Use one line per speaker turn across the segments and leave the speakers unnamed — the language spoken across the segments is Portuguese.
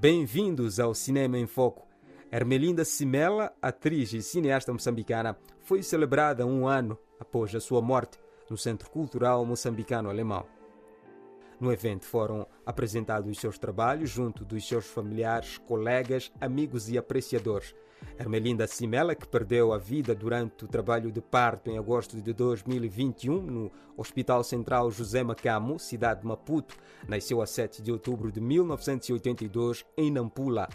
Bem-vindos ao Cinema em Foco. Ermelinda Simela, atriz e cineasta moçambicana, foi celebrada um ano após a sua morte no Centro Cultural Moçambicano Alemão. No evento foram apresentados os seus trabalhos junto dos seus familiares, colegas, amigos e apreciadores. Ermelinda Simela, que perdeu a vida durante o trabalho de parto em agosto de 2021 no Hospital Central José Macamo, cidade de Maputo, nasceu a 7 de outubro de 1982 em Nampula.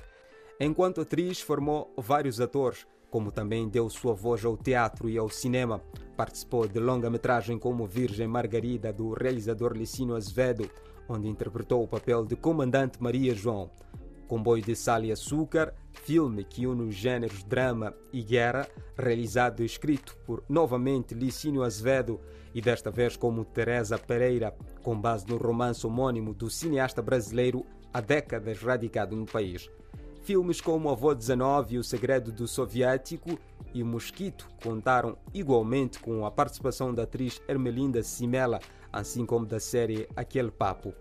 Enquanto atriz, formou vários atores, como também deu sua voz ao teatro e ao cinema. Participou de longa-metragem como Virgem Margarida, do realizador Licínio Azevedo, onde interpretou o papel de Comandante Maria João. Comboio de Sal e Açúcar, filme que une os gêneros drama e guerra, realizado e escrito por novamente Licínio Azevedo e desta vez como Teresa Pereira, com base no romance homônimo do cineasta brasileiro há décadas radicado no país. Filmes como Avô 19 e O Segredo do Soviético e Mosquito contaram igualmente com a participação da atriz Ermelinda Simela, assim como da série Aquele Papo.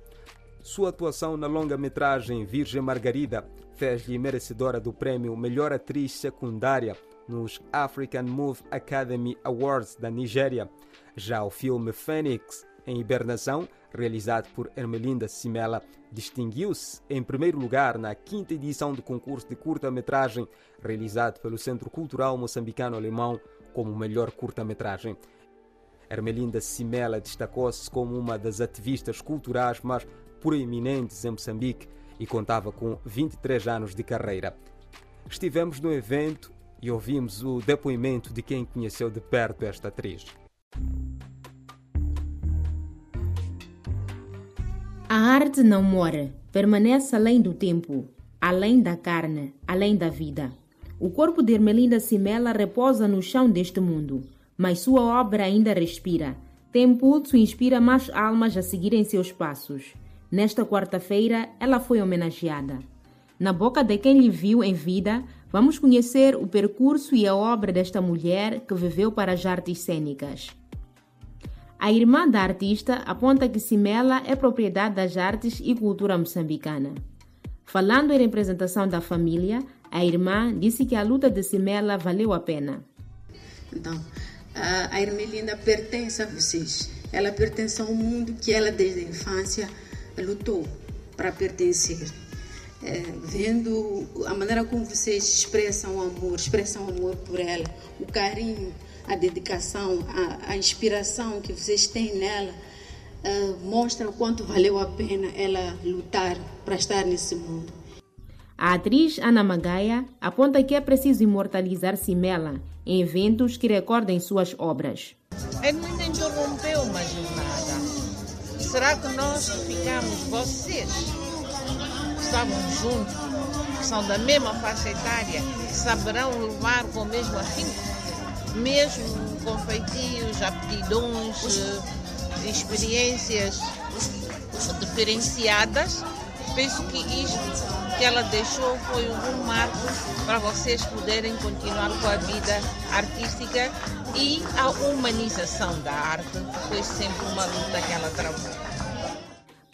Sua atuação na longa-metragem Virgem Margarida fez-lhe merecedora do prêmio Melhor Atriz Secundária nos African Movie Academy Awards da Nigéria. Já o filme Phoenix, em hibernação, realizado por Ermelinda Simela, distinguiu-se em primeiro lugar na quinta edição do concurso de curta-metragem realizado pelo Centro Cultural Moçambicano Alemão como melhor curta-metragem. Ermelinda Simela destacou-se como uma das ativistas culturais mais proeminentes em Moçambique e contava com 23 anos de carreira. Estivemos no evento e ouvimos o depoimento de quem conheceu de perto esta atriz.
A arte não mora, permanece além do tempo, além da carne, além da vida. O corpo de Ermelinda Simela repousa no chão deste mundo, mas sua obra ainda respira. Tem pulso e inspira mais almas a seguirem seus passos. Nesta quarta-feira, ela foi homenageada. Na boca de quem lhe viu em vida, vamos conhecer o percurso e a obra desta mulher que viveu para as artes cênicas. A irmã da artista aponta que Simela é propriedade das artes e cultura moçambicana. Falando em representação da família, a irmã disse que a luta de Simela valeu a pena.
Então, a Ermelinda pertence a vocês. Ela pertence ao mundo que ela, desde a infância, lutou para pertencer. É, vendo a maneira como vocês expressam o amor, expressam o amor por ela, o carinho, a dedicação, a, a inspiração que vocês têm nela, uh, mostra o quanto valeu a pena ela lutar para estar nesse mundo.
A atriz Ana Magaia aponta que é preciso imortalizar Simela em eventos que recordem suas obras.
Ele não interrompeu jornada. Será que nós ficamos, vocês, que estavam juntos, que são da mesma faixa etária, saberão levar com o mesmo afinco? mesmo com feitios, aptidões, eh, experiências diferenciadas. Penso que isto que ela deixou foi um marco para vocês poderem continuar com a vida artística e a humanização da arte, foi sempre uma luta que ela travou.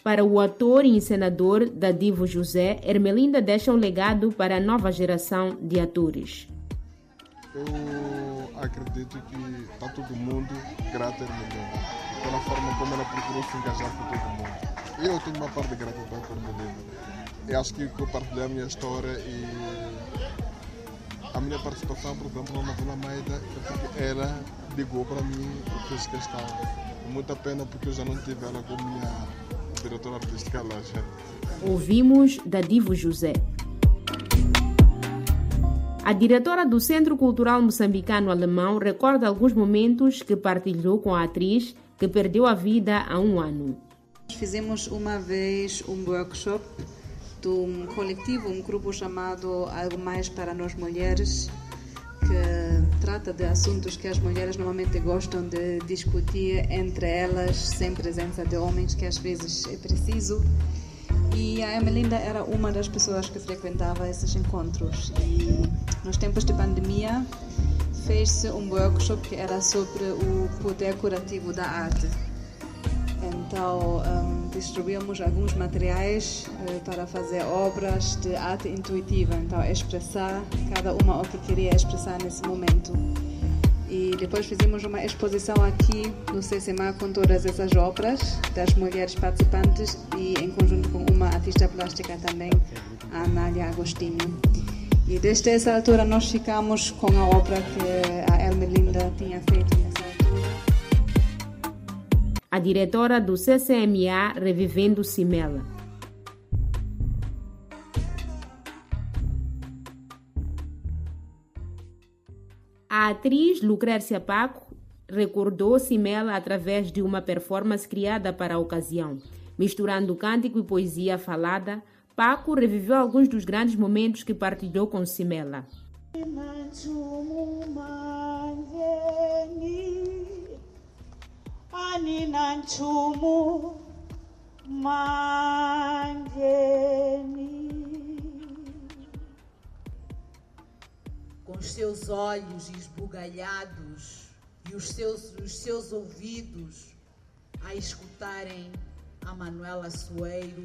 Para o ator e encenador Dadivo José, Ermelinda deixa um legado para a nova geração de atores.
Eu acredito que está todo mundo grato a Ermelinda, pela forma como ela procurou se engajar com todo mundo. Eu tenho uma parte de gratidão por Ermelinda. Eu acho que eu partilhei a minha história e a minha participação, por exemplo, na Vila Maida, é porque ela ligou para mim e fez questão. Muita pena porque eu já não tive ela como minha diretora artística lá já.
Ouvimos da Divo José. A diretora do Centro Cultural Moçambicano Alemão recorda alguns momentos que partilhou com a atriz que perdeu a vida há um ano.
Fizemos uma vez um workshop de um coletivo, um grupo chamado Algo Mais para Nós Mulheres, que trata de assuntos que as mulheres normalmente gostam de discutir entre elas, sem presença de homens, que às vezes é preciso. E a Emelinda era uma das pessoas que frequentava esses encontros. E nos tempos de pandemia fez-se um workshop que era sobre o poder curativo da arte. Então, um, distribuímos alguns materiais uh, para fazer obras de arte intuitiva, então expressar cada uma o que queria expressar nesse momento. E depois fizemos uma exposição aqui no CCMA com todas essas obras das mulheres participantes e em conjunto com uma artista plástica também, a Anália Agostinho. E desde essa altura nós ficamos com a obra que a Elmelinda tinha feito.
A diretora do CCMA Revivendo Simela. A atriz Lucrécia Paco recordou Simela através de uma performance criada para a ocasião. Misturando cântico e poesia falada, Paco reviveu alguns dos grandes momentos que partilhou com Simela.
Com os seus olhos esbugalhados e os seus, os seus ouvidos a escutarem a Manuela Soeiro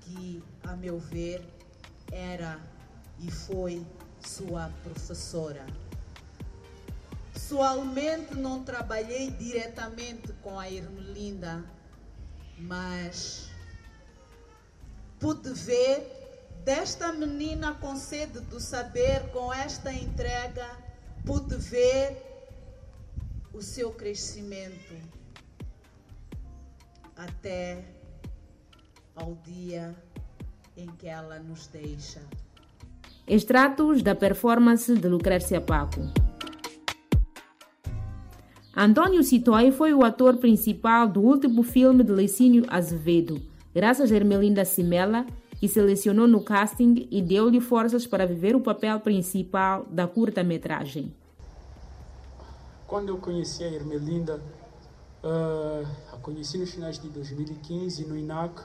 que, a meu ver, era e foi sua professora. Pessoalmente não trabalhei diretamente com a Irmelinda, mas pude ver desta menina com sede do saber, com esta entrega, pude ver o seu crescimento até ao dia em que ela nos deixa.
Extratos da performance de Lucrécia Paco. Antônio Citoi foi o ator principal do último filme de Licínio Azevedo, graças a Ermelinda Simela, que selecionou no casting e deu-lhe forças para viver o papel principal da curta-metragem.
Quando eu conheci a Ermelinda, uh, a conheci nos finais de 2015 no INAC,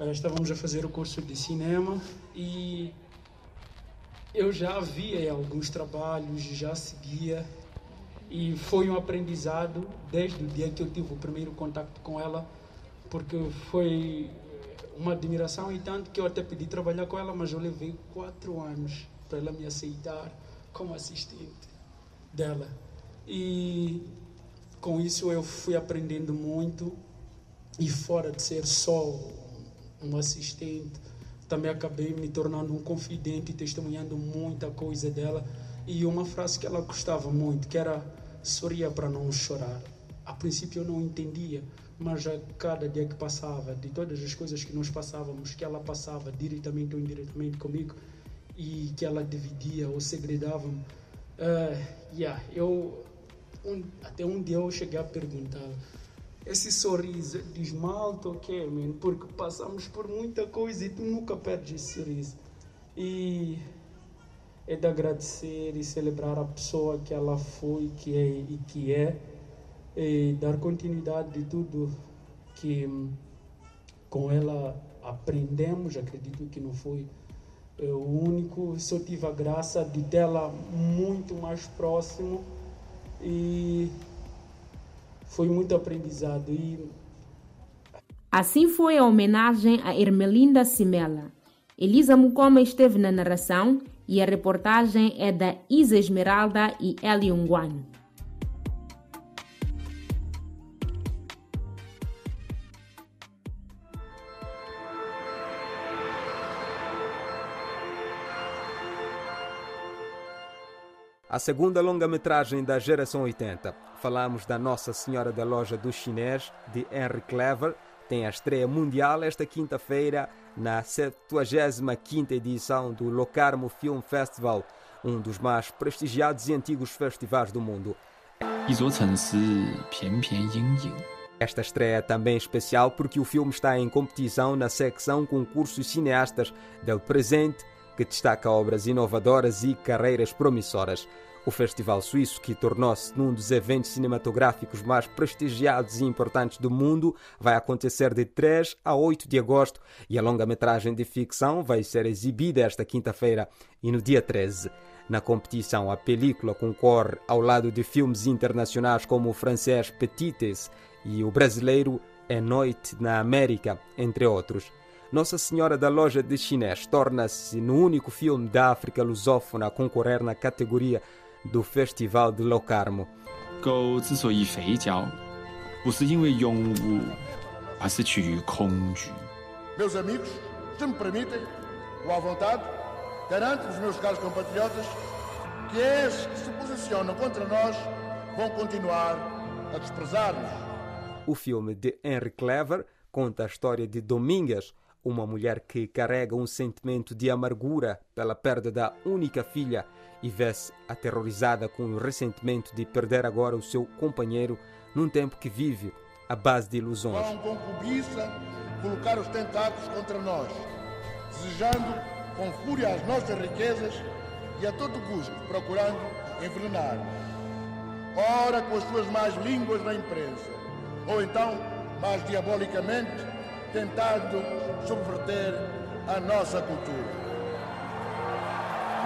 uh, estávamos a fazer o curso de cinema e eu já via alguns trabalhos, já seguia e foi um aprendizado desde o dia que eu tive o primeiro contato com ela, porque foi uma admiração e tanto que eu até pedi trabalhar com ela, mas eu levei quatro anos para ela me aceitar como assistente dela. E com isso eu fui aprendendo muito e fora de ser só um assistente, também acabei me tornando um confidente, testemunhando muita coisa dela e uma frase que ela gostava muito, que era sorria para não chorar. A princípio eu não entendia, mas a cada dia que passava, de todas as coisas que nós passávamos, que ela passava diretamente ou indiretamente comigo e que ela dividia ou segredava, uh, yeah, eu um, até um dia eu cheguei a perguntar esse sorriso é de esmalte ou quê, man? Porque passamos por muita coisa e tu nunca perdes esse sorriso. E é de agradecer e celebrar a pessoa que ela foi, que é e que é, e dar continuidade de tudo que hum, com ela aprendemos. Acredito que não foi é, o único, só tive a graça de tê-la muito mais próximo e foi muito aprendizado. E...
Assim foi a homenagem a Ermelinda Simela. Elisa Mucoma esteve na narração e a reportagem é da Isa Esmeralda e Elion
A segunda longa-metragem da geração 80. Falamos da Nossa Senhora da Loja do Chinês, de Henry Clever. Tem a estreia mundial esta quinta-feira na 75ª edição do Locarno Film Festival, um dos mais prestigiados e antigos festivais do mundo. Esta estreia é também especial porque o filme está em competição na secção Concursos Cineastas del Presente, que destaca obras inovadoras e carreiras promissoras. O Festival Suíço, que tornou-se num dos eventos cinematográficos mais prestigiados e importantes do mundo, vai acontecer de 3 a 8 de agosto e a longa-metragem de ficção vai ser exibida esta quinta-feira e no dia 13. Na competição, a película concorre ao lado de filmes internacionais como o francês Petites e o brasileiro É Noite na América, entre outros. Nossa Senhora da Loja de Chinês torna-se no único filme da África lusófona a concorrer na categoria do Festival de Locarno.
狗之所以肥脚，不是因为勇武，而是趋于恐惧。
Meus amigos, se me permitem, ou à vontade, garanto aos meus caros compatriotas que esses que se posicionam contra nós vão continuar a desprezar-nos.
O filme de Henry Clever conta a história de Domingas, uma mulher que carrega um sentimento de amargura pela perda da única filha e vê-se aterrorizada com o ressentimento de perder agora o seu companheiro num tempo que vive à base de ilusões.
Vão com cobiça colocar os tentáculos contra nós, desejando com fúria as nossas riquezas e a todo custo procurando envenenar-nos. Ora com as suas más línguas na imprensa, ou então, mais diabolicamente, tentando subverter a nossa cultura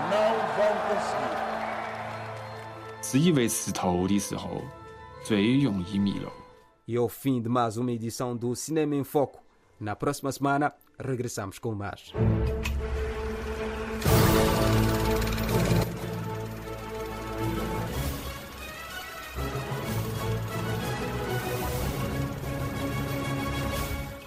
Não vão conseguir.
是以为刺头的时候最容易迷路。
E ao fim de mais uma edição do Cinema em Foco. Na próxima semana, regressamos com mais.